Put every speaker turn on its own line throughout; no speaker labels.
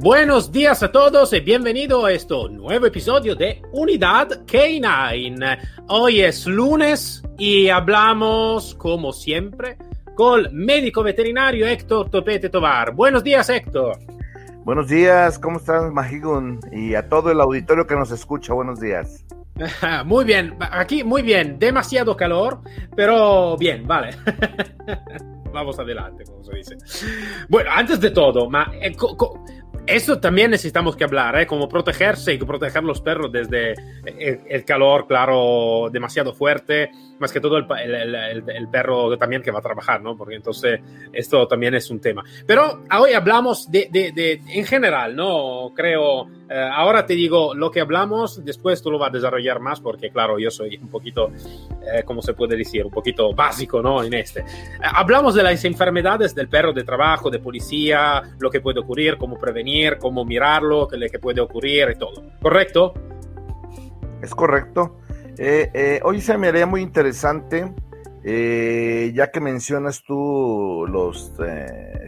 Buenos días a todos y bienvenido a este nuevo episodio de Unidad K9. Hoy es lunes y hablamos, como siempre, con médico veterinario Héctor Topete Tovar. Buenos días, Héctor.
Buenos días, ¿cómo estás, Majigun? Y a todo el auditorio que nos escucha, buenos días.
Muy bien, aquí muy bien, demasiado calor, pero bien, vale. Vamos adelante, como se dice. Bueno, antes de todo, ma, eh, eso también necesitamos que hablar, ¿eh? Como protegerse y proteger los perros desde el, calor, claro, demasiado fuerte, más que todo el, el, perro también que va a trabajar, ¿no? Porque entonces esto también es un tema. Pero hoy hablamos de, de, de en general, ¿no? Creo, eh, ahora te digo lo que hablamos, después tú lo vas a desarrollar más porque, claro, yo soy un poquito, eh, ¿cómo se puede decir? Un poquito básico, ¿no? En este. Eh, hablamos de las enfermedades del perro de trabajo, de policía, lo que puede ocurrir, cómo prevenir cómo mirarlo, qué, que puede ocurrir y todo. ¿Correcto?
Es correcto. Eh, eh, hoy se me haría muy interesante, ya que mencionas tú las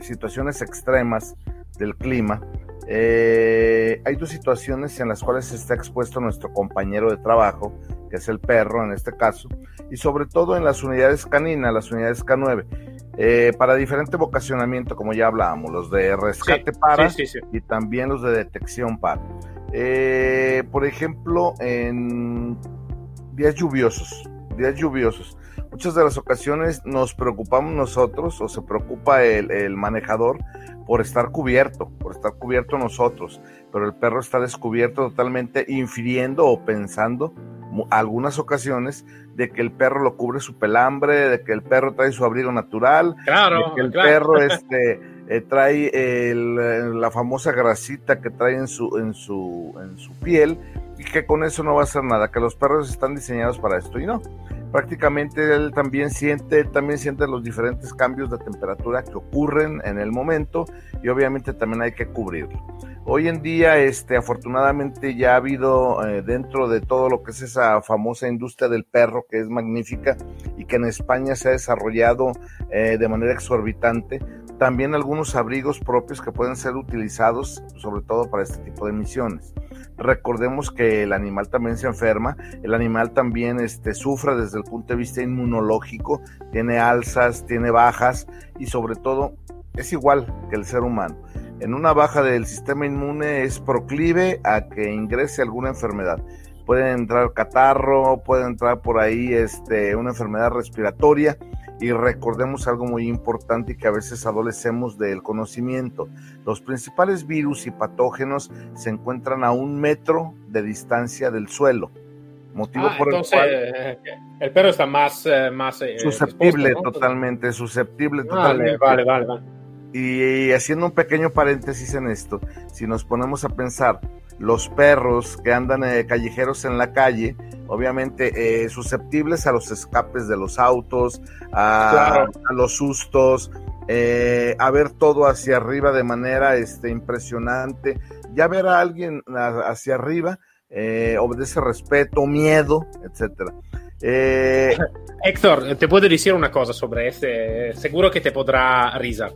situaciones extremas del clima. Hay dos situaciones en las cuales está expuesto nuestro compañero de trabajo, que es el perro en este caso, y sobre todo en las unidades caninas, las unidades K9. Eh, para diferente vocacionamiento, como ya hablábamos, los de rescate para y también los de detección para. Eh, por ejemplo, en días lluviosos, días lluviosos, muchas de las ocasiones nos preocupamos nosotros o se preocupa el, el manejador por estar cubierto, por estar cubierto nosotros, pero el perro está descubierto totalmente infiriendo o pensando algunas ocasiones de que el perro lo cubre su pelambre, de que el perro trae su abrigo natural,
claro,
de que el perro este, eh, trae la famosa grasita que trae en su, en, su, en su piel y que con eso no va a hacer nada, que los perros están diseñados para esto y no. Prácticamente él también siente, también siente los diferentes cambios de temperatura que ocurren en el momento y obviamente también hay que cubrirlo. Hoy en día, este, afortunadamente ya ha habido eh, dentro de todo lo que es esa famosa industria del perro que es magnífica y que en España se ha desarrollado eh, de manera exorbitante, también algunos abrigos propios que pueden ser utilizados sobre todo para este tipo de misiones. Recordemos que el animal también se enferma, el animal también este, sufre desde el punto de vista inmunológico, tiene alzas, tiene bajas y sobre todo es igual que el ser humano en una baja del sistema inmune es proclive a que ingrese alguna enfermedad. Puede entrar catarro, puede entrar por ahí este, una enfermedad respiratoria y recordemos algo muy importante y que a veces adolecemos del conocimiento. Los principales virus y patógenos se encuentran a un metro de distancia del suelo. Motivo
ah, por el cual eh, el perro está más, eh, más
eh, susceptible, totalmente, susceptible totalmente.
Vale, vale, vale.
Y haciendo un pequeño paréntesis en esto, si nos ponemos a pensar, los perros que andan eh, callejeros en la calle, obviamente eh, susceptibles a los escapes de los autos, a, los sustos, eh, a ver todo hacia arriba de manera este, impresionante. Ya ver a alguien hacia arriba obedece respeto, miedo, etcétera.
Héctor, te puedo decir una cosa sobre este, seguro que te podrá risar.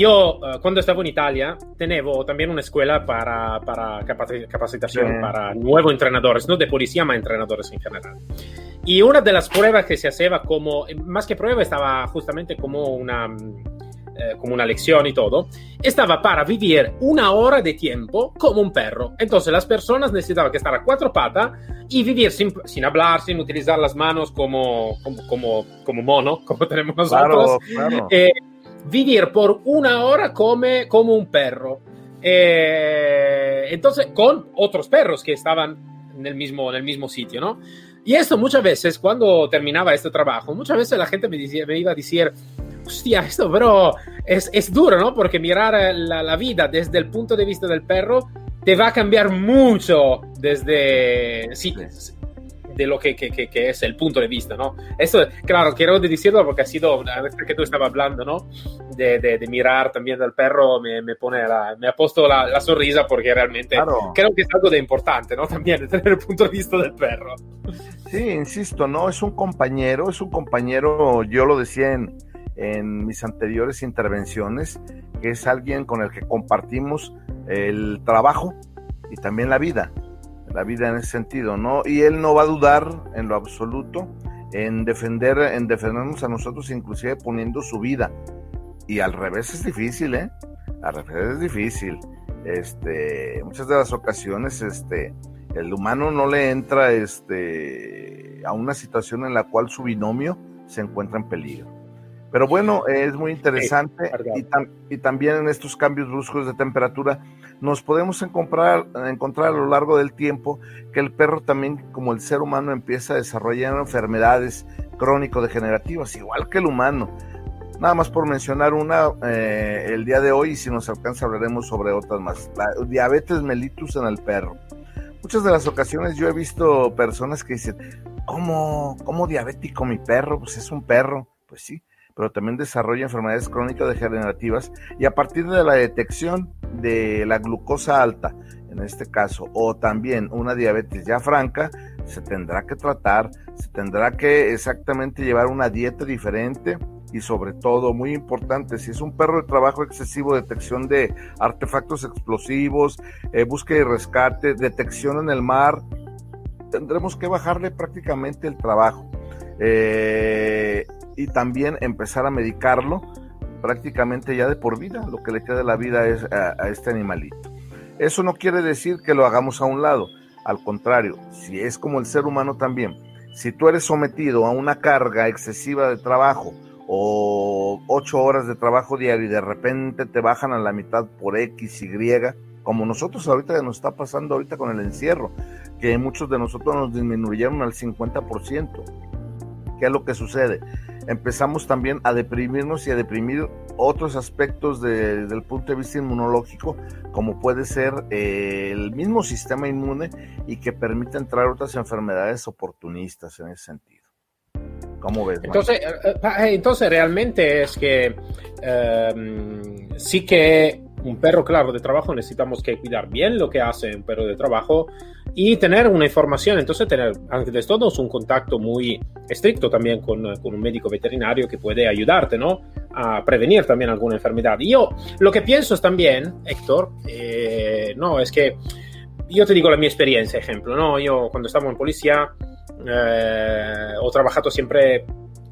Yo uh, cuando estaba en Italia tenevo también una escuela para, para capacitación sí. para nuevos entrenadores, no de policía, ma entrenadores en general. Y una de las pruebas que se hacía como, más que prueba, estaba justamente como una, eh, como una lección y todo, estaba para vivir una hora de tiempo como un perro. Entonces las personas necesitaban que estar a cuatro patas y vivir sin, sin hablar, sin utilizar las manos como, como, como, como mono, como tenemos nosotros. Claro, claro. Eh, vivir por una hora come, como un perro. Eh, entonces, con otros perros que estaban en el, mismo, en el mismo sitio, ¿no? Y esto muchas veces, cuando terminaba este trabajo, muchas veces la gente me, decía, me iba a decir, hostia, esto, pero es, es duro, ¿no? Porque mirar la, la, vida desde el punto de vista del perro te va a cambiar mucho desde sí, de lo que, que, que, es el punto de vista, ¿no? Eso, claro, quiero decirlo porque ha sido, que tú estabas hablando, ¿no? De, de, de mirar también del perro, me, me pone la, me ha puesto la, la sonrisa porque realmente claro. creo que es algo de importante, ¿no? También tener el punto de vista del perro.
Sí, insisto, ¿no? Es un compañero, es un compañero, yo lo decía en, en mis anteriores intervenciones, que es alguien con el que compartimos el trabajo y también la vida la vida en ese sentido, ¿no? Y él no va a dudar en lo absoluto en defender, en defendernos a nosotros, inclusive poniendo su vida. Y al revés es difícil, ¿eh? Al revés es difícil. Este, muchas de las ocasiones, este, el humano no le entra, este, a una situación en la cual su binomio se encuentra en peligro. Pero bueno, es muy interesante y, y, también en estos cambios bruscos de temperatura nos podemos encontrar, encontrar a lo largo del tiempo que el perro también, como el ser humano, empieza a desarrollar enfermedades crónico-degenerativas, igual que el humano. Nada más por mencionar una, eh, el día de hoy, y si nos alcanza hablaremos sobre otras más. La diabetes mellitus en el perro. Muchas de las ocasiones yo he visto personas que dicen, ¿cómo, cómo diabético mi perro? Pues es un perro. Pues sí, pero también desarrolla enfermedades crónicas degenerativas y a partir de la detección de la glucosa alta, en este caso, o también una diabetes ya franca, se tendrá que tratar, se tendrá que exactamente llevar una dieta diferente y sobre todo, muy importante, si es un perro de trabajo excesivo, detección de artefactos explosivos, eh, búsqueda y rescate, detección en el mar, tendremos que bajarle prácticamente el trabajo. Eh, y también empezar a medicarlo prácticamente ya de por vida, lo que le queda de la vida es a, este animalito. Eso no quiere decir que lo hagamos a un lado, al contrario, si es como el ser humano también, si tú eres sometido a una carga excesiva de trabajo o ocho horas de trabajo diario y de repente te bajan a la mitad por X, Y, como nosotros ahorita nos está pasando ahorita con el encierro, que muchos de nosotros nos disminuyeron al 50%. ¿Qué es lo que sucede? empezamos también a deprimirnos y a deprimir otros aspectos del punto de vista inmunológico, como puede ser eh, el mismo sistema inmune y que permite entrar otras enfermedades oportunistas en ese sentido. ¿Cómo ves?
Entonces, eh, eh, entonces realmente es que em, sí que un perro, claro, de trabajo necesitamos que cuidar bien lo que hace un perro de trabajo y tener una información, entonces tener antes todo un contacto muy estricto también con, con, un médico veterinario que puede ayudarte, ¿no? A prevenir también alguna enfermedad. Yo lo que pienso es también, Héctor, eh, no, es que yo te digo la mi experiencia, ejemplo, ¿no? Yo cuando estaba en policía eh, he trabajado siempre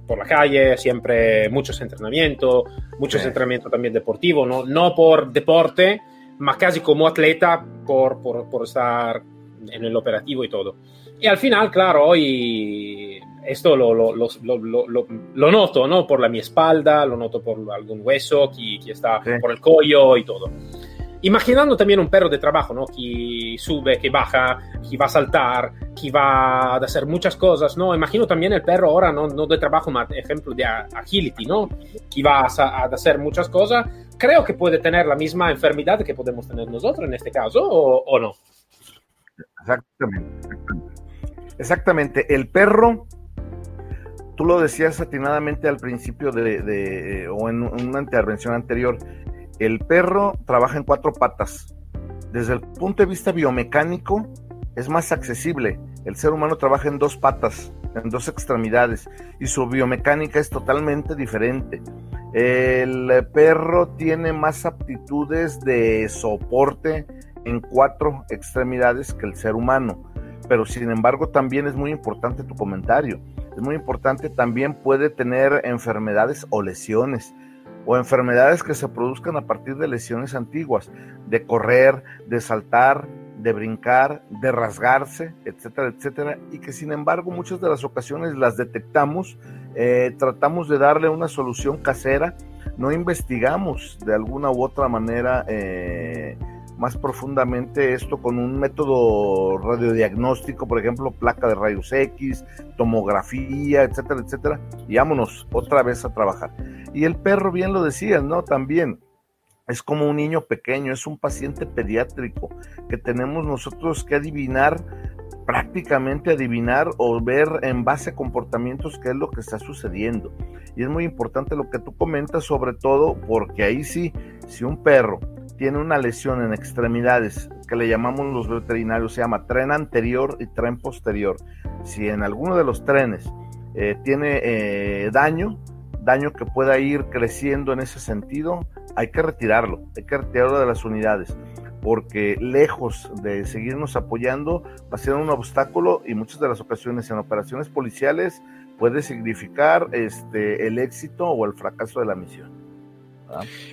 por la calle, siempre muchos entrenamientos, muchos sí. entrenamientos también deportivos, ¿no? no por deporte, más casi como atleta por, por, por estar en el operativo y todo. Y al final, claro, hoy esto lo, lo, lo, lo, noto, ¿no? Por la mi espalda, lo noto por algún hueso que, que está sí. por el cuello y todo. Imaginando también un perro de trabajo, ¿no? Que sube, que baja, que va a saltar, que va a hacer muchas cosas, ¿no? Imagino también el perro ahora, no, no de trabajo, más ejemplo de agility, ¿no? Que va a, hacer muchas cosas. Creo que puede tener la misma enfermedad que podemos tener nosotros en este caso, ¿o, no?
Exactamente, exactamente. El perro, tú lo decías atinadamente al principio de, o en una intervención anterior, el perro trabaja en cuatro patas. Desde el punto de vista biomecánico, es más accesible. El ser humano trabaja en dos patas, en dos extremidades, y su biomecánica es totalmente diferente. El perro tiene más aptitudes de soporte en cuatro extremidades que el ser humano. Pero sin embargo también es muy importante tu comentario. Es muy importante, también puede tener enfermedades o lesiones o enfermedades que se produzcan a partir de lesiones antiguas, de correr, de saltar, de brincar, de rasgarse, etcétera, etcétera, y que sin embargo muchas de las ocasiones las detectamos, eh, tratamos de darle una solución casera, no investigamos de alguna u otra manera eh, más profundamente esto con un método radiodiagnóstico, por ejemplo, placa de rayos X, tomografía, etcétera, etcétera, y vámonos otra vez a trabajar. Y el perro, bien lo decías, ¿no? También es como un niño pequeño, es un paciente pediátrico que tenemos nosotros que adivinar prácticamente adivinar o ver en base a comportamientos qué es lo que está sucediendo. Y es muy importante lo que tú comentas, sobre todo porque ahí sí, si un perro tiene una lesión en extremidades que le llamamos los veterinarios, se llama tren anterior y tren posterior. Si en alguno de los trenes eh, tiene eh, daño, daño que pueda ir creciendo en ese sentido, hay que retirarlo, hay que retirarlo de las unidades porque lejos de seguirnos apoyando va a ser un obstáculo y muchas de las ocasiones en operaciones policiales puede significar este, el éxito o el fracaso de la misión.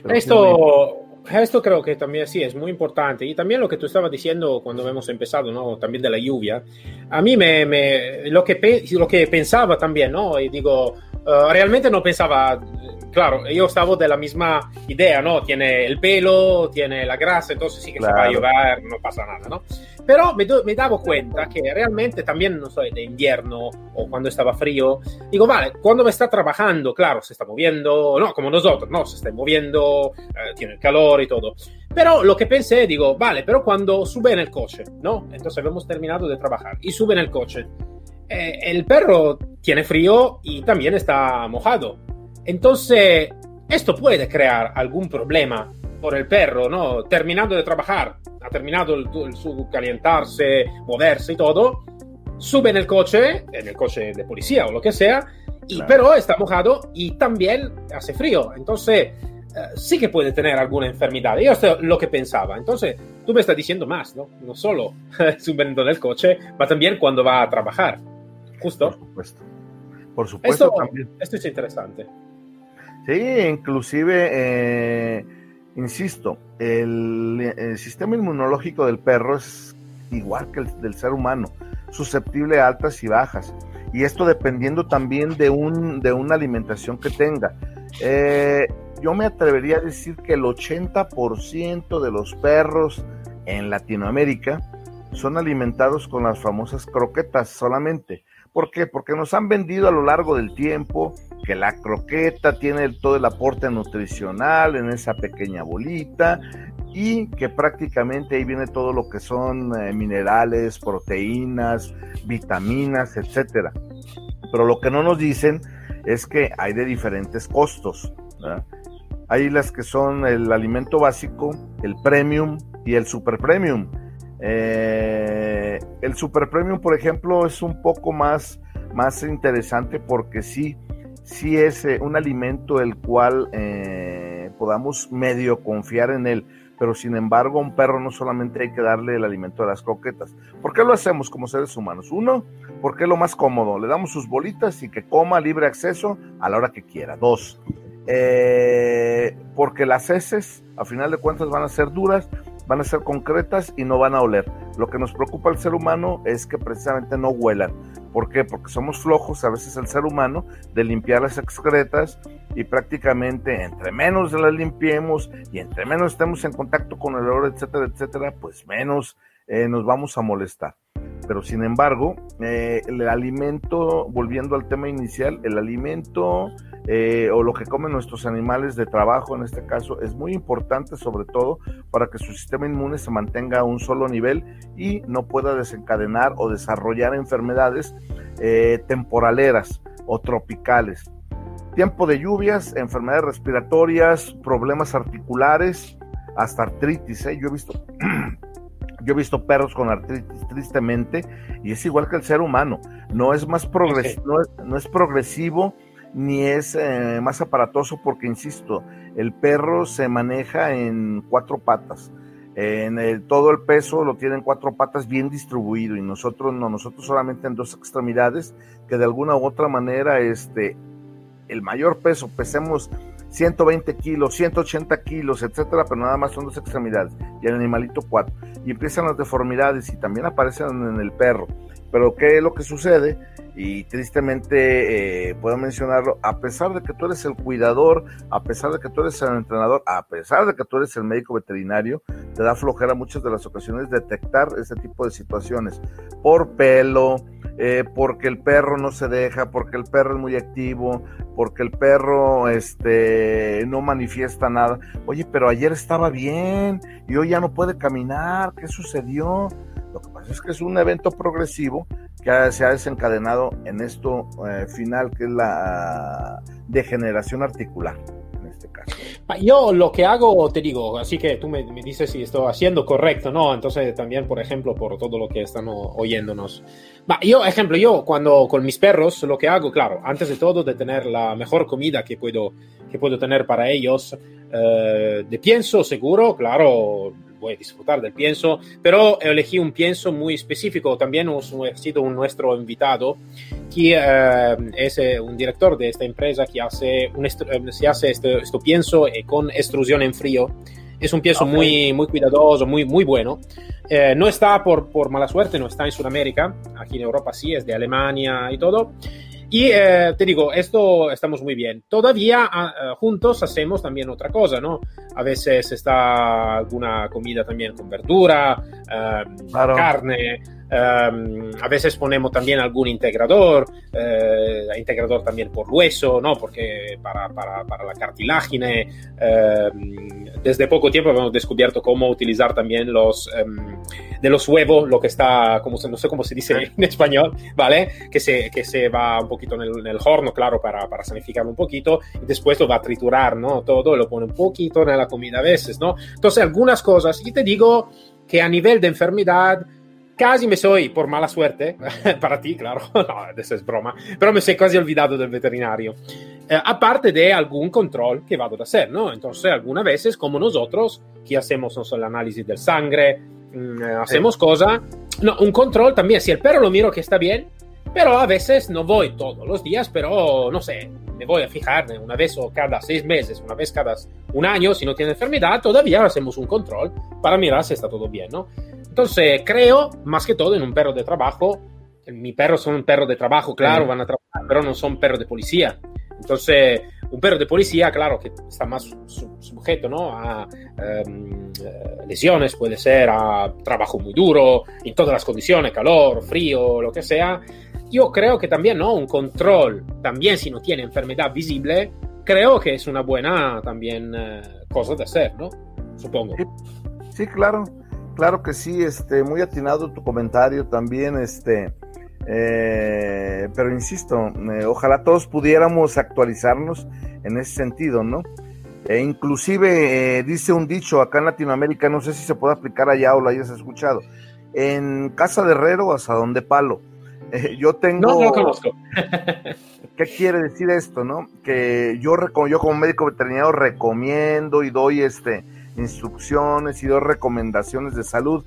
Esto, esto creo que también sí es muy importante. Y también lo que tú estabas diciendo cuando hemos empezado, ¿no? También de la lluvia. A mí me, me lo, que, lo que pensaba también, ¿no? Y digo, uh, realmente no pensaba claro, yo estaba de la misma idea, ¿no? Tiene el pelo, tiene la grasa, entonces sí que se va a llover, no pasa nada, ¿no? Pero me, me daba cuenta que realmente también, no sé, de invierno o cuando estaba frío, digo, vale, cuando me está trabajando, claro, se está moviendo, no, como nosotros, no, se está moviendo, eh, tiene el calor y todo. Pero lo que pensé, digo, vale, pero cuando sube en el coche, ¿no? Entonces hemos terminado de trabajar y sube en el coche. Eh, el perro tiene frío y también está mojado. Entonces, esto puede crear algún problema por el perro, ¿no? Terminando de trabajar, ha terminado el, su calentarse, moverse y todo, sube en el coche, en el coche de policía o lo que sea, y, pero está mojado y también hace frío. Entonces, eh, sí que puede tener alguna enfermedad. Yo esto es lo que pensaba. Entonces, tú me estás diciendo más, ¿no? No solo subiendo en el coche, pero también cuando va a trabajar. ¿Justo?
Por supuesto. Por supuesto también.
Esto es interesante.
Sí, inclusive, eh, insisto, el, sistema inmunológico del perro es igual que el del ser humano, susceptible a altas y bajas. Y esto dependiendo también de, un, de una alimentación que tenga. Eh, yo me atrevería a decir que el 80% de los perros en Latinoamérica son alimentados con las famosas croquetas solamente. ¿Por qué? Porque nos han vendido a lo largo del tiempo que la croqueta tiene todo el aporte nutricional en esa pequeña bolita y que prácticamente ahí viene todo lo que son eh, minerales, proteínas, vitaminas, etcétera. Pero lo que no nos dicen es que hay de diferentes costos. Hay las que son el alimento básico, el premium y el super premium. Eh, el super premium, por ejemplo, es un poco más, más interesante porque sí, sí es eh, un alimento el cual eh, podamos medio confiar en él, pero sin embargo a un perro no solamente hay que darle el alimento de las croquetas. ¿Por qué lo hacemos como seres humanos? Uno, porque es lo más cómodo, le damos sus bolitas y que coma libre acceso a la hora que quiera. Dos, porque las heces, a final de cuentas, van a ser duras, van a ser concretas y no van a oler. Lo que nos preocupa al ser humano es que precisamente no huelan. ¿Por qué? Porque somos flojos a veces el ser humano de limpiar las excretas y prácticamente entre menos las limpiemos y entre menos estemos en contacto con el olor, etcétera, etcétera, pues menos eh, nos vamos a molestar. Pero sin embargo, eh, el alimento, volviendo al tema inicial, el alimento eh, o lo que comen nuestros animales de trabajo en este caso es muy importante sobre todo para que su sistema inmune se mantenga a un solo nivel y no pueda desencadenar o desarrollar enfermedades eh, temporaleras o tropicales. Tiempo de lluvias, enfermedades respiratorias, problemas articulares, hasta artritis. ¿eh? Yo he visto Yo he visto perros con artritis tristemente y es igual que el ser humano. No es más progresivo, no, es, progresivo ni es eh, más aparatoso porque, insisto, el perro se maneja en cuatro patas. En todo el peso lo tiene en cuatro patas bien distribuido y nosotros no, nosotros solamente en dos extremidades que de alguna u otra manera este, el mayor peso, pesemos 120 kilos, 180 kilos, etcétera, pero nada más son dos extremidades y el animalito cuatro. Y empiezan las deformidades y también aparecen en el perro. Pero ¿qué es lo que sucede? Y tristemente eh, puedo mencionarlo, a pesar de que tú eres el cuidador, a pesar de que tú eres el entrenador, a pesar de que tú eres el médico veterinario, te da flojera muchas de las ocasiones detectar ese tipo de situaciones por pelo, eh, porque el perro no se deja, porque el perro es muy activo, porque el perro este, no manifiesta nada. Oye, pero ayer estaba bien y hoy ya no puede caminar, ¿qué sucedió? Lo que pasa es que es un evento progresivo que se ha desencadenado en esto eh, final, que es la degeneración articular. En este caso.
Yo lo que hago, te digo, así que tú me, dices si estoy haciendo correcto, ¿no? Entonces también, por ejemplo, por todo lo que están oyéndonos. yo, ejemplo, yo cuando con mis perros lo que hago, claro, antes de todo de tener la mejor comida que puedo, que puedo tener para ellos, eh, de pienso seguro, claro, voy a disfrutar del pienso, pero elegí un pienso muy específico. También ha sido un nuestro invitado, que eh, es eh, un director de esta empresa que hace, un eh, se hace este, esto pienso con extrusión en frío. Es un pienso muy, muy cuidadoso, muy, muy bueno. no está por, por mala suerte, no está en Sudamérica. Aquí en Europa sí, es de Alemania y todo. Y eh, te digo, esto estamos muy bien. Todavía eh, juntos hacemos también otra cosa, ¿no? A veces está alguna comida también con verdura, eh, carne, Em, a veces ponemos también algún integrador, eh, integrador también por hueso, ¿no? Porque para, para, para la cartilagine, em, desde poco tiempo hemos descubierto cómo utilizar también los em, de los huevos, lo que está, como no sé cómo se dice en español, ¿vale? Que se, que se va un poquito en el, en el horno, claro, para, para sanificar un poquito, y después lo va a triturar, ¿no? Todo, lo pone un poquito en la comida a veces, ¿no? Entonces, algunas cosas, y te digo que a nivel de enfermedad, casi me soy, por mala suerte, para ti, claro, no, eso es broma, pero me soy casi olvidado del veterinario. Eh, aparte de algún control que vado a hacer, ¿no? Entonces, algunas veces, como nosotros, que hacemos, no sé, el análisis del sangre, mmm, hacemos sí. cosa, no, un control también, si el perro lo miro que está bien, pero a veces no voy todos los días, pero no sé, me voy a fijar una vez o cada seis meses, una vez cada un año, si no tiene enfermedad, todavía hacemos un control para mirar si está todo bien, ¿no? Entonces, creo, más que todo, en un perro de trabajo. Mi perro son un perro de trabajo, claro, van a trabajar, pero no son perros de policía. Entonces, un perro de policía, claro, que está más sujeto ¿no? a um, lesiones, puede ser a trabajo muy duro, en todas las condiciones, calor, frío, lo que sea. Yo creo que también, ¿no? Un control, también si no tiene enfermedad visible, creo que es una buena también uh, cosa de hacer, ¿no? Supongo.
Sí, sí claro. Claro que sí, este, muy atinado tu comentario también, este, eh, pero insisto, eh, ojalá todos pudiéramos actualizarnos en ese sentido, ¿no? E inclusive eh, dice un dicho acá en Latinoamérica, no sé si se puede aplicar allá o lo hayas escuchado, en casa de herrero hasta donde palo. Eh, yo tengo...
No, no conozco.
¿Qué quiere decir esto, no? Que yo, yo como médico veterinario recomiendo y doy este instrucciones y dos recomendaciones de salud.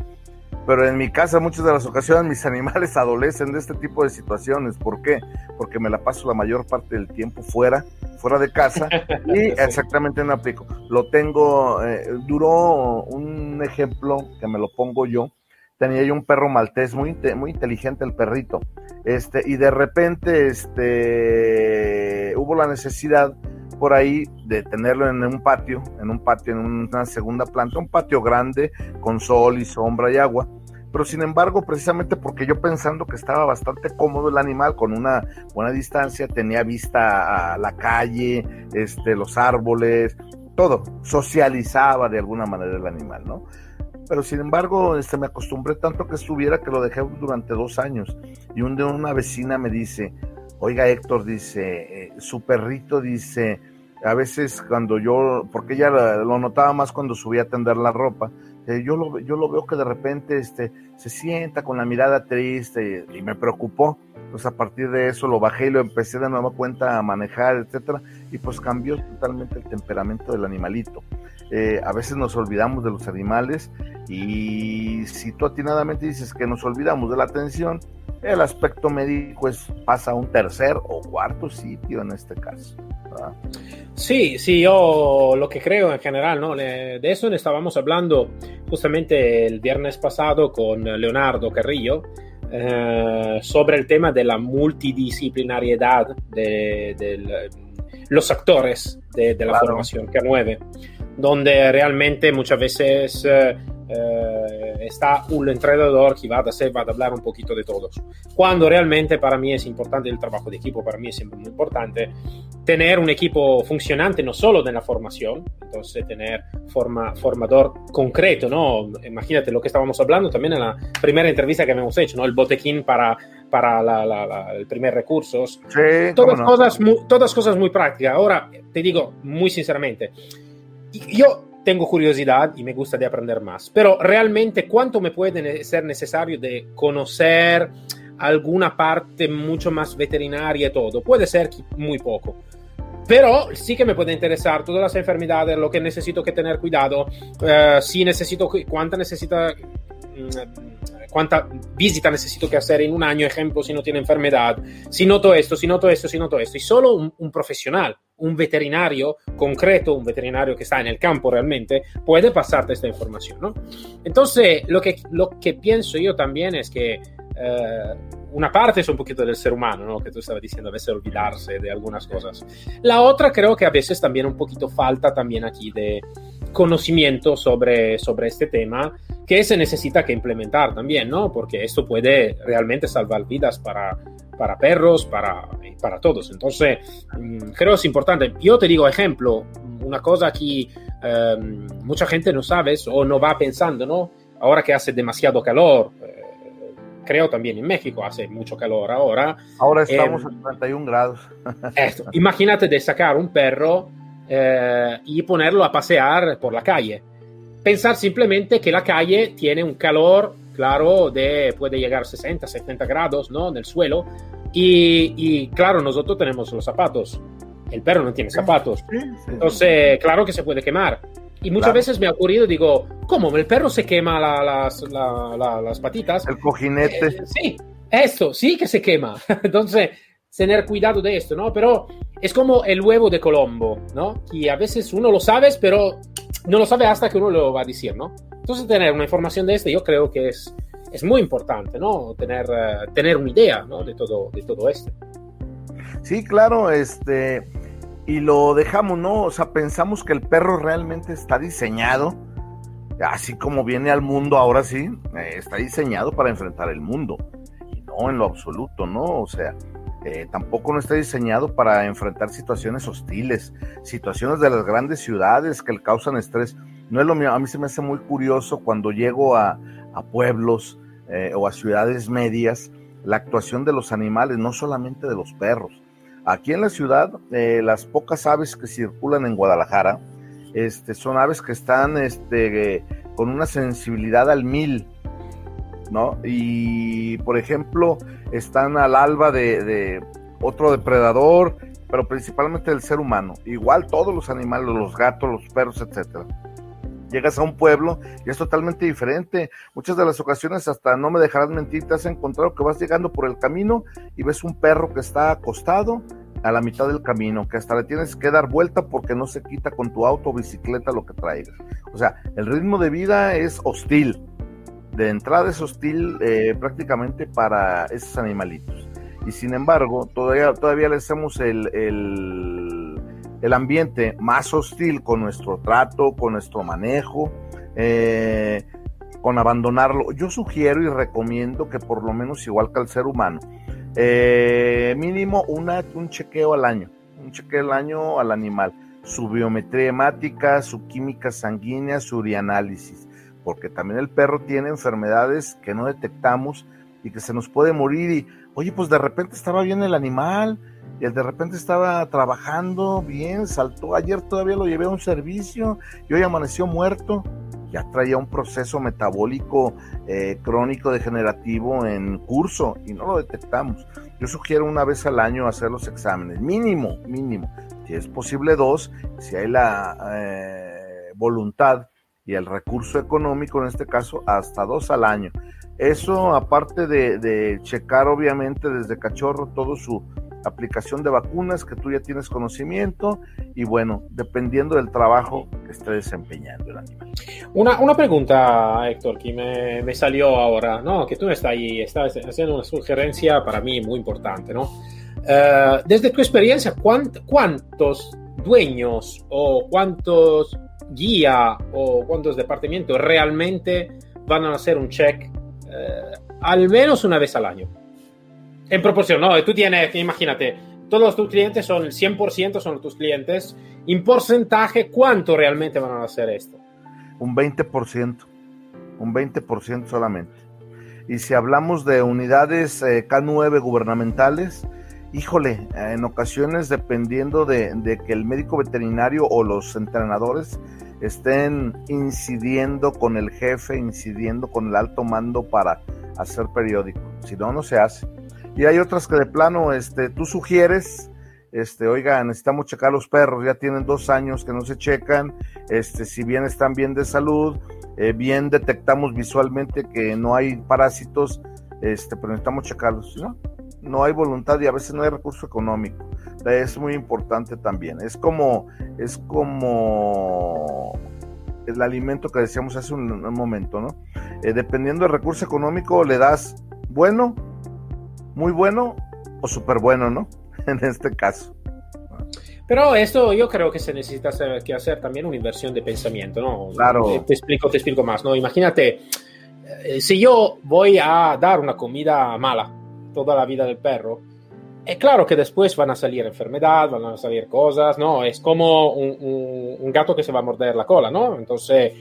Pero en mi casa muchas de las ocasiones mis animales adolecen de este tipo de situaciones. ¿Por qué? Porque me la paso la mayor parte del tiempo fuera, fuera de casa y exactamente no aplico. Lo tengo, eh, duró un ejemplo que me lo pongo yo. Tenía yo un perro maltés, muy, muy inteligente el perrito. Este, y de repente este, hubo la necesidad por ahí de tenerlo en un patio, en un patio, en una segunda planta, un patio grande con sol y sombra y agua. Pero sin embargo, precisamente porque yo pensando que estaba bastante cómodo el animal con una buena distancia, tenía vista a la calle, este, los árboles, todo, socializaba de alguna manera el animal, ¿no? Pero sin embargo, este, me acostumbré tanto que estuviera que lo dejé durante dos años. Y un de una vecina me dice, oiga Héctor, dice, eh, su perrito dice, a veces cuando yo, porque ella lo notaba más cuando subía a tender la ropa, eh, yo, lo, yo lo veo que de repente este, se sienta con la mirada triste y, me preocupó. Pues a partir de eso lo bajé y lo empecé de nueva cuenta a manejar, etcétera, y pues cambió totalmente el temperamento del animalito. Eh, a veces nos olvidamos de los animales y si tú atinadamente dices que nos olvidamos de la atención, el aspecto médico es, pasa a un tercer o cuarto sitio en este caso. ¿verdad?
Sí, sí, yo lo que creo en general, ¿no? de eso estábamos hablando justamente el viernes pasado con Leonardo Carrillo, eh, sobre el tema de la multidisciplinariedad de, los actores de, la formación que nueve, donde realmente muchas veces eh, está un entrenador que va a, va a hablar un poquito de todos. Cuando realmente para mí es importante el trabajo de equipo, para mí es muy importante tener un equipo funcionante no solo en la formación, entonces tener forma, formador concreto, ¿no? Imagínate lo que estábamos hablando también en la primera entrevista que hemos hecho, ¿no? El botequín para, para la, el primer recursos.
Sí,
todas, cosas muy, todas cosas muy prácticas. Ahora, te digo muy sinceramente, yo tengo curiosidad y me gusta de aprender más, pero realmente cuánto me puede ser necesario de conocer alguna parte mucho más veterinaria y todo, puede ser muy poco. Pero sí que me puede interesar todas las enfermedades, lo que necesito que tener cuidado, uh, si necesito, cuánta necesita, mm, cuánta visita necesito que hacer en un año, ejemplo, si no tiene enfermedad, si noto esto, si noto esto, si noto esto. Y solo un profesional un veterinario concreto, un veterinario que está en el campo realmente, puede pasarte esta información, ¿no? Entonces, lo que, lo que pienso yo también es que eh, una parte es un poquito del ser humano, ¿no? Que tú estabas diciendo, a veces olvidarse de algunas cosas. La otra creo que a veces también un poquito falta también aquí de conocimiento sobre, sobre este tema que se necesita que implementar también, ¿no? Porque esto puede realmente salvar vidas para, para perros, para, para todos. Entonces, mm, creo que es importante. Yo te digo, ejemplo, una cosa que em, mucha gente no sabe o no va pensando, ¿no? Ahora que hace demasiado calor, eh, creo también en México hace mucho calor ahora.
Ahora estamos a 31 grados.
esto, imagínate de sacar un perro eh, y ponerlo a pasear por la calle pensar simplemente que la calle tiene un calor, claro, de, puede llegar a 60, 70 grados, ¿no? En el suelo. Y, claro, nosotros tenemos los zapatos. El perro no tiene zapatos. Entonces, claro que se puede quemar. Y muchas veces me ha ocurrido, digo, ¿cómo? ¿El perro se quema las, las, patitas?
El cojinete.
Eh, sí, esto, sí que se quema. Entonces, tener cuidado de esto, ¿no? Pero es como el huevo de Colombo, ¿no? Que a veces uno lo sabe, pero no lo sabe hasta que uno lo va a decir, ¿no? Entonces tener una información de este yo creo que es, es muy importante, ¿no? Tener, eh, tener una idea, ¿no? De todo, de todo esto.
Sí, claro, este, y lo dejamos, ¿no? O sea, pensamos que el perro realmente está diseñado, así como viene al mundo ahora sí, eh, está diseñado para enfrentar el mundo, y no en lo absoluto, ¿no? O sea, eh, tampoco no está diseñado para enfrentar situaciones hostiles, situaciones de las grandes ciudades que le causan estrés. No es lo mío, a mí se me hace muy curioso cuando llego a, pueblos eh, o a ciudades medias, la actuación de los animales, no solamente de los perros. Aquí en la ciudad, eh, las pocas aves que circulan en Guadalajara, este, son aves que están este, con una sensibilidad al mil, ¿no? Y, por ejemplo, están al alba de, otro depredador, pero principalmente del ser humano. Igual todos los animales, los gatos, los perros, etcétera. Llegas a un pueblo y es totalmente diferente. Muchas de las ocasiones, hasta no me dejarás mentir, te has encontrado que vas llegando por el camino y ves un perro que está acostado a la mitad del camino, que hasta le tienes que dar vuelta porque no se quita con tu auto o bicicleta lo que traigas. O sea, el ritmo de vida es hostil de entrada es hostil eh, prácticamente para esos animalitos. Y sin embargo, todavía, todavía le hacemos el, el, ambiente más hostil con nuestro trato, con nuestro manejo, eh, con abandonarlo. Yo sugiero y recomiendo que por lo menos igual que al ser humano, eh, mínimo una, un chequeo al año, un chequeo al año al animal, su biometría hemática, su química sanguínea, su urianálisis porque también el perro tiene enfermedades que no detectamos y que se nos puede morir y, oye, pues de repente estaba bien el animal y el de repente estaba trabajando bien, saltó, ayer todavía lo llevé a un servicio y hoy amaneció muerto, ya traía un proceso metabólico eh, crónico degenerativo en curso y no lo detectamos. Yo sugiero una vez al año hacer los exámenes, mínimo, mínimo, si es posible dos, si hay la eh, voluntad y el recurso económico, en este caso, hasta dos al año. Eso, aparte de, checar, obviamente, desde cachorro todo su, aplicación de vacunas que tú ya tienes conocimiento y bueno, dependiendo del trabajo que esté desempeñando el animal.
Una, una pregunta, Héctor, que me, me, salió ahora, ¿no? Que tú estás ahí, estás haciendo una sugerencia para mí muy importante, ¿no? Uh, desde tu experiencia, ¿cuánt, ¿cuántos dueños o cuántos guía o cuántos departamentos realmente van a hacer un check uh, al menos una vez al año? En proporción, ¿no? Tú tienes, imagínate, todos tus clientes son el 100% son tus clientes. En porcentaje, ¿cuánto realmente van a hacer esto?
Un 20%, un 20% solamente. Y si hablamos de unidades eh, K9 gubernamentales, híjole, en ocasiones dependiendo de, de, que el médico veterinario o los entrenadores estén incidiendo con el jefe, incidiendo con el alto mando para hacer periódico. Si no, no se hace. Y hay otras que de plano, este, tú sugieres, este, oiga, necesitamos checar los perros, ya tienen dos años que no se checan, este, si bien están bien de salud, eh, bien detectamos visualmente que no hay parásitos, este, pero necesitamos checarlos, ¿no? No hay voluntad y a veces no hay recurso económico. Es muy importante también. Es como, es como el alimento que decíamos hace un, momento, ¿no? Eh, dependiendo del recurso económico, le das bueno muy bueno o súper bueno, ¿no? En este caso.
Pero esto yo creo que se necesita hacer, que hacer también una inversión de pensamiento, ¿no?
Claro.
Te explico, te explico más, ¿no? Imagínate, eh, si yo voy a dar una comida mala toda la vida del perro, es claro que después van a salir enfermedades, van a salir cosas, ¿no? Es como un, un, un gato que se va a morder la cola, ¿no? Entonces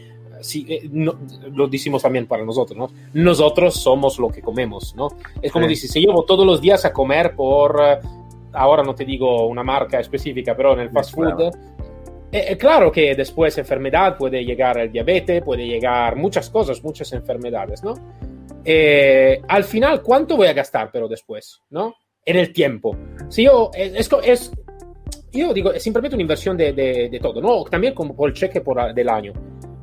sí, eh, no, lo decimos también para nosotros, ¿no? Nosotros somos lo que comemos, ¿no? Es como sí. dices, si voy todos los días a comer por, uh, ahora no te digo una marca específica, pero en el fast food, claro. Eh, claro que después enfermedad puede llegar el diabetes, puede llegar muchas cosas, muchas enfermedades, ¿no? Eh, al final, ¿cuánto voy a gastar, pero después, ¿no? En el tiempo. Si yo, es, es yo digo, es simplemente una inversión de, de, de todo, ¿no? También como por el cheque por, del año.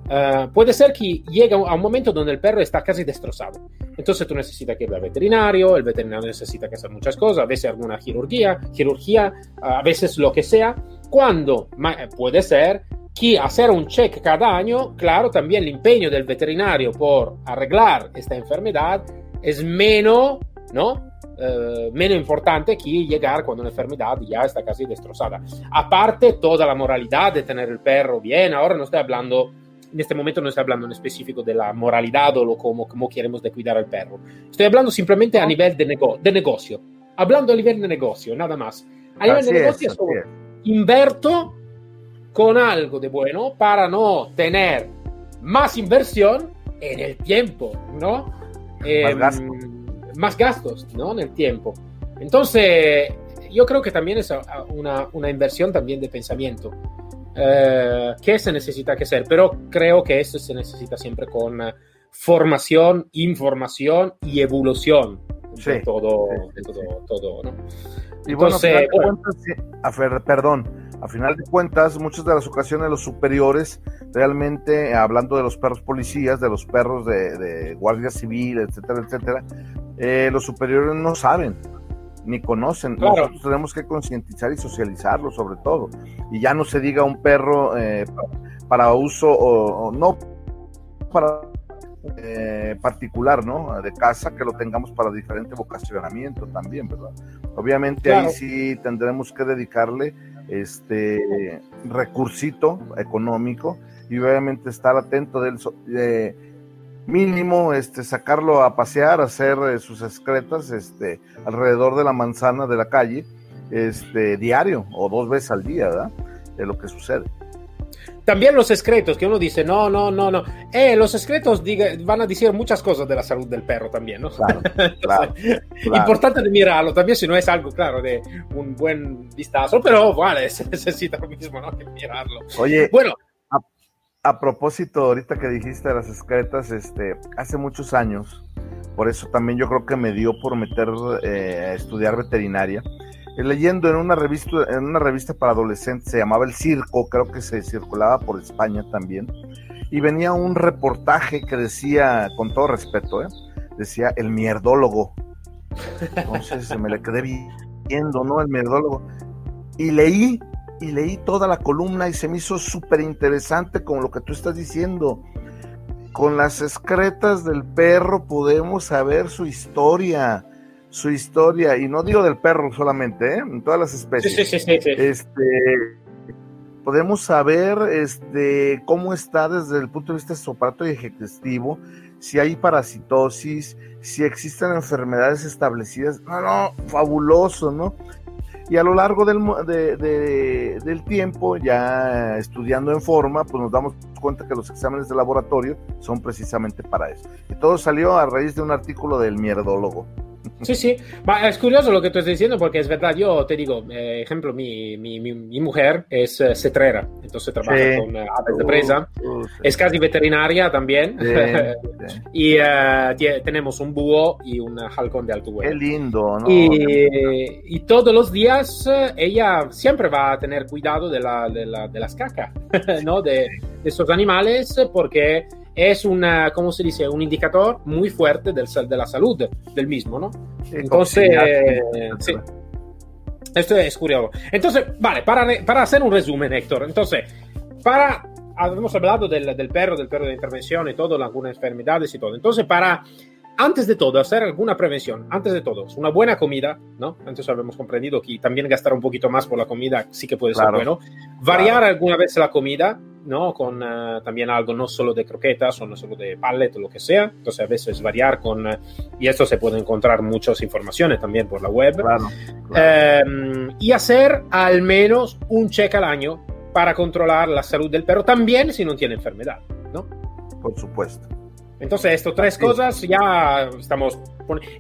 Uh, puede ser que llegue a un momento donde el perro está casi destrozado. Entonces tú necesitas que ir al veterinario, el veterinario necesita que hacer muchas cosas, a veces alguna cirugía, cirugía, a veces lo que sea. Cuando puede ser que hacer un check cada año, claro, también el empeño del veterinario por arreglar esta enfermedad es menos, ¿no? Uh, menos importante que llegar cuando una enfermedad ya está casi destrozada. Aparte, toda la moralidad de tener el perro bien, ahora no estoy hablando en este momento no estoy hablando en específico de la moralidad o lo, cómo, cómo queremos de cuidar al perro. Estoy hablando simplemente a nivel de, nego de negocio. Hablando a nivel de negocio, nada más. A nivel
así
de negocio,
es,
con algo de bueno para no tener más inversión en el tiempo, ¿no?
Eh, más, gastos.
más gastos, ¿no? En el tiempo. Entonces, yo creo que también es una, una inversión también de pensamiento. Eh, que se necesita que hacer, pero creo que esto se necesita siempre con uh, formación, información y evolución
sí,
de todo,
sí,
de todo, todo ¿no?
Y Entonces, bueno, a bueno. Cuentas, a ver, perdón, a final de cuentas, muchas de las ocasiones los superiores, realmente, hablando de los perros policías, de los perros de, de guardia civil, etcétera, etcétera, eh, los superiores no saben, ni conocen. Claro. Nosotros tenemos que concientizar y socializarlo sobre todo. Y ya no se diga un perro eh, para, uso o, o, no para eh, particular, ¿no? De casa, que lo tengamos para diferente vocacionamiento también, ¿verdad? Obviamente claro. ahí sí tendremos que dedicarle este recursito económico y obviamente estar atento del... mínimo este sacarlo a pasear, hacer eh, sus excretas este alrededor de la manzana de la calle, este diario o dos veces al día, ¿verdad? De lo que sucede.
También los excretos, que uno dice, no, no, no, no. Eh, los excretos diga, van a decir muchas cosas de la salud del perro también, ¿no?
Claro, claro, claro.
Importante de mirarlo, también si no es algo, claro, de un buen vistazo, pero vale, se necesita lo mismo, ¿no? Que mirarlo.
Oye, bueno, a propósito, ahorita que dijiste de las excretas, este, hace muchos años, por eso también yo creo que me dio por meter eh, a estudiar veterinaria. Eh, leyendo en una revista, en una revista para adolescentes, se llamaba El Circo, creo que se circulaba por España también, y venía un reportaje que decía, con todo respeto, ¿eh? decía el mierdólogo. Entonces me le quedé leyendo, ¿no? El merdólogo. Y leí, y leí toda la columna y se me hizo súper interesante con lo que tú estás diciendo. Con las excretas del perro podemos saber su historia, su historia, y no digo del perro solamente, ¿eh? en todas las especies. Sí, sí, sí, este, podemos saber este, cómo está desde el punto de vista soprato y ejecutivo, si hay parasitosis, si existen enfermedades establecidas. No, no, fabuloso, ¿no? Y a lo largo del, del tiempo, ya estudiando en forma, pues nos damos cuenta que los exámenes de laboratorio son precisamente para eso. Y todo salió a raíz de un artículo del mierdólogo.
Sí, sí, es curioso lo que tú estás diciendo porque es verdad, yo te digo, eh, ejemplo, mi, mi, mi, mujer es uh, cetrera, entonces trabaja con uh, aves de presa, uh, sí. es casi veterinaria también sí, y tenemos un búho y un halcón de alto vuelo.
Qué lindo, ¿no?
Y, y, todos los días ella siempre va a tener cuidado de, la, de, la, de las cacas, ¿no? De, de estos animales porque es una, ¿cómo se dice? Un indicador muy fuerte del, de la salud del mismo, ¿no? Entonces, sí. Esto es curioso. Entonces, vale, para, para hacer un resumen, Héctor, entonces, para, hemos hablado del, del perro, del perro de intervención y todo, algunas enfermedades y todo. Entonces, para antes de todo, hacer alguna prevención, antes de todo, una buena comida, ¿no? Antes habíamos comprendido que también gastar un poquito más por la comida sí que puede ser bueno. Variar claro. alguna vez la comida, ¿no? Con uh, también algo no solo de croquetas o no solo de pallet o lo que sea. Entonces a veces variar con... Uh, y esto se puede encontrar muchas informaciones también por la web.
Claro, claro.
Um, y hacer al menos un check al año para controlar la salud del perro, también si no tiene enfermedad, ¿no?
Por supuesto.
Entonces, estas tres cosas ya estamos...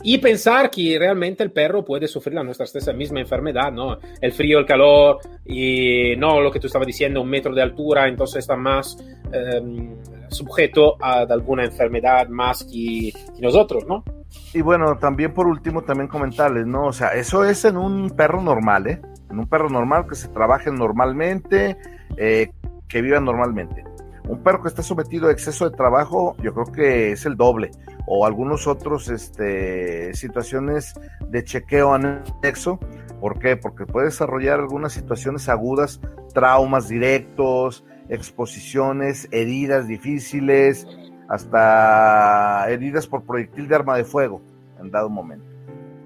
Y pensar que realmente el perro puede sufrir la nuestra stessa misma enfermedad, ¿no? El frío, el calor y no lo que tú estabas diciendo, un metro de altura, entonces está más eh, sujeto a alguna enfermedad más que, que, nosotros, ¿no?
Y bueno, también por último, también comentarles, ¿no? O sea, eso es en un perro normal, ¿eh? En un perro normal que se trabaje normalmente, eh, que viva normalmente un perro que está sometido a exceso de trabajo, yo creo que es el doble, o algunos otros este, situaciones de chequeo anexo. ¿Por qué? Porque puede desarrollar algunas situaciones agudas, traumas directos, exposiciones, heridas difíciles, hasta heridas por proyectil de arma de fuego en dado momento.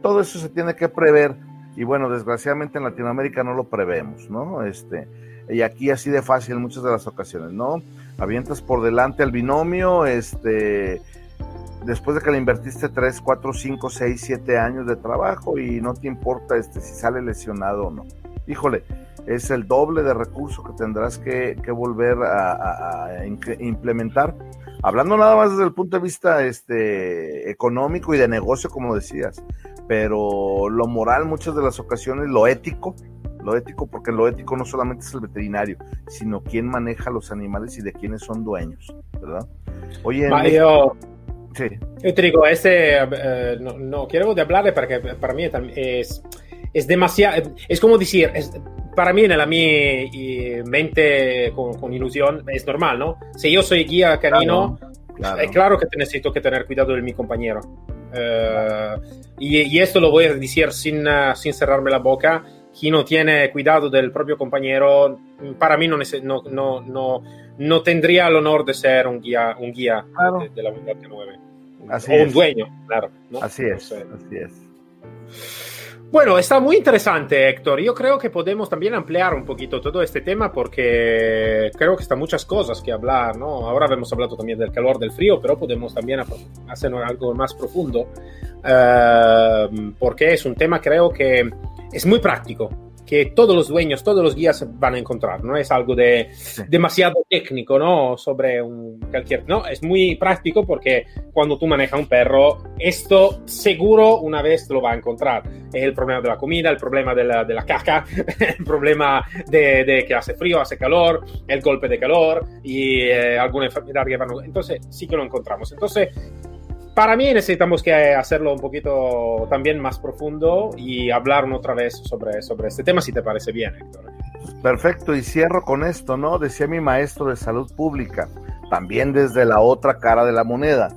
Todo eso se tiene que prever y bueno, desgraciadamente en Latinoamérica no lo prevemos, ¿no? Este, y aquí así de fácil en muchas de las ocasiones, ¿no? Avientas por delante al binomio, este, después de que le invertiste 3, 4, 5, 6, 7 años de trabajo y no te importa este, si sale lesionado o no. Híjole, es el doble de recurso que tendrás que, volver a, a, a, implementar. Hablando nada más desde el punto de vista este, económico y de negocio, como decías, pero lo moral, muchas de las ocasiones, lo ético, lo ético, porque lo ético no solamente es el veterinario, sino quién maneja los animales y de quiénes son dueños, ¿verdad?
Oye, Mario, sí. yo te digo, este, no, no, quiero de hablar porque para mí es, es demasiado, es como decir, es, para mí, en la mi mente con, con, ilusión, es normal, ¿no? Si yo soy guía canino, claro, claro. es claro que necesito que tener cuidado de mi compañero. Uh, y, y, esto lo voy a decir sin, uh, sin cerrarme la boca quien no tiene cuidado del propio compañero, para mí no, no, no, no, no tendría el honor de ser un guía, un guía claro. de, de, la unidad 9. Así o es. un dueño, claro. ¿no?
Así es, así es.
Bueno, está muy interesante, Héctor. Yo creo que podemos también ampliar un poquito todo este tema porque creo que están muchas cosas que hablar, ¿no? Ahora hemos hablado también del calor, del frío, pero podemos también hacer algo más profundo uh, porque es un tema, creo que es muy práctico, que todos los dueños, todos los guías van a encontrar, no es algo de sí. demasiado técnico, ¿no? Sobre un cualquier, no, es muy práctico porque cuando tú manejas un perro, esto seguro una vez lo va a encontrar. Es el problema de la comida, el problema de la, de la caca, el problema de, de, que hace frío, hace calor, el golpe de calor y eh, alguna enfermedad que van a... Entonces sí que lo encontramos. Entonces para mí necesitamos que hacerlo un poquito también más profundo y hablar otra vez sobre, sobre este tema, si te parece bien, Héctor.
Perfecto, y cierro con esto, ¿no? Decía mi maestro de salud pública, también desde la otra cara de la moneda.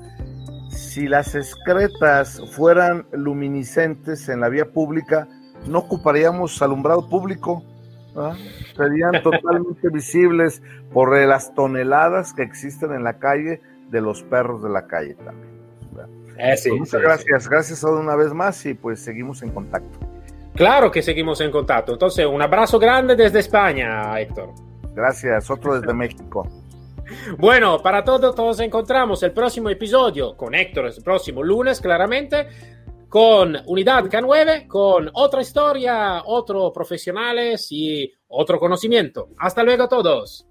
Si las excretas fueran luminiscentes en la vía pública, no ocuparíamos alumbrado público, serían totalmente visibles por las toneladas que existen en la calle de los perros de la calle también.
Eh, sí,
muchas gracias, gracias una vez más y pues seguimos en contacto.
Claro que seguimos en contacto. Entonces, un abrazo grande desde España, Héctor.
Gracias, otro desde México.
Bueno, para todos, todos encontramos el próximo episodio con Héctor el próximo lunes, claramente, con Unidad K9, con otra historia, otro profesionales y otro conocimiento. Hasta luego todos.